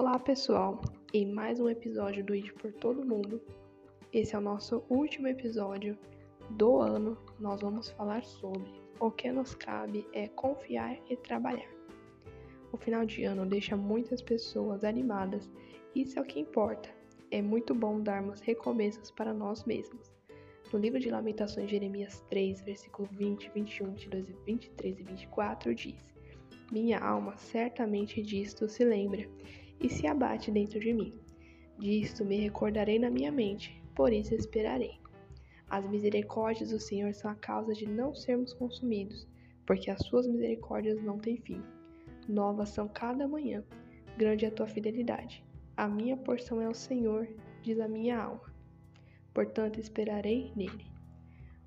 Olá pessoal, em mais um episódio do ID por Todo Mundo. Esse é o nosso último episódio do ano. Nós vamos falar sobre o que nos cabe é confiar e trabalhar. O final de ano deixa muitas pessoas animadas, isso é o que importa. É muito bom darmos recomeços para nós mesmos. No livro de Lamentações, Jeremias 3, versículo 20, 21, 22, 23 e 24 diz: Minha alma certamente disto se lembra e se abate dentro de mim. Disto me recordarei na minha mente, por isso esperarei. As misericórdias do Senhor são a causa de não sermos consumidos, porque as suas misericórdias não têm fim. Novas são cada manhã, grande é a tua fidelidade. A minha porção é o Senhor, diz a minha alma. Portanto, esperarei nele.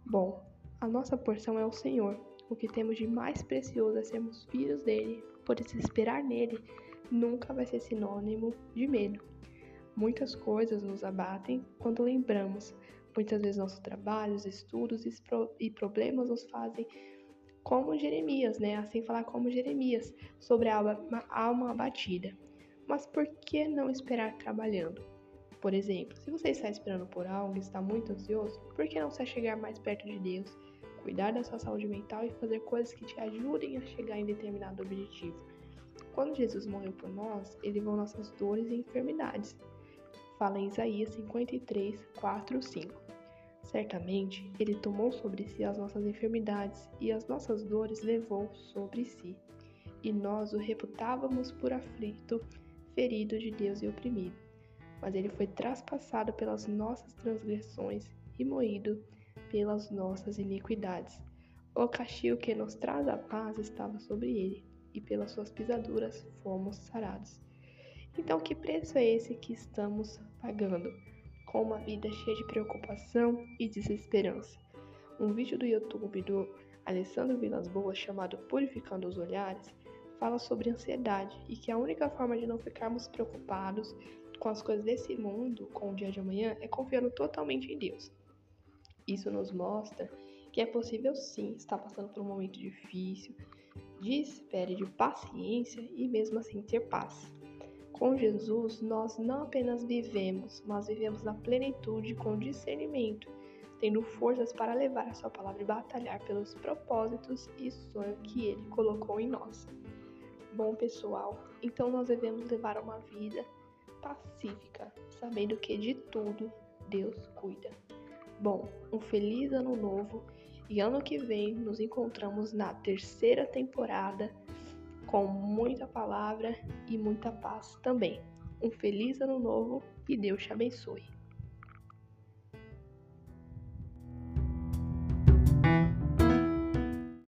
Bom, a nossa porção é o Senhor. O que temos de mais precioso é sermos filhos dele, por isso esperar nele nunca vai ser sinônimo de medo. Muitas coisas nos abatem quando lembramos. Muitas vezes nossos trabalhos, estudos e problemas nos fazem como Jeremias, né? Assim falar como Jeremias, sobre a alma abatida. Mas por que não esperar trabalhando? Por exemplo, se você está esperando por algo e está muito ansioso, por que não se chegar mais perto de Deus, cuidar da sua saúde mental e fazer coisas que te ajudem a chegar em determinado objetivo? Quando Jesus morreu por nós, ele levou nossas dores e enfermidades. Fala em Isaías 53, 4, 5. Certamente, ele tomou sobre si as nossas enfermidades e as nossas dores levou sobre si. E nós o reputávamos por aflito, ferido de Deus e oprimido. Mas ele foi traspassado pelas nossas transgressões e moído pelas nossas iniquidades. O castigo que nos traz a paz estava sobre ele e pelas suas pisaduras fomos sarados. Então, que preço é esse que estamos pagando? Com uma vida cheia de preocupação e desesperança. Um vídeo do YouTube do Alessandro Vilas Boas chamado Purificando os Olhares fala sobre ansiedade e que a única forma de não ficarmos preocupados com as coisas desse mundo, com o dia de amanhã, é confiando totalmente em Deus. Isso nos mostra que é possível sim estar passando por um momento difícil, de espera e de paciência e mesmo assim ter paz. Com Jesus, nós não apenas vivemos, mas vivemos na plenitude com discernimento, tendo forças para levar a sua palavra e batalhar pelos propósitos e sonhos que ele colocou em nós. Bom, pessoal, então nós devemos levar uma vida pacífica, sabendo que de tudo Deus cuida. Bom, um feliz ano novo e ano que vem nos encontramos na terceira temporada com muita palavra e muita paz também. Um feliz ano novo e Deus te abençoe.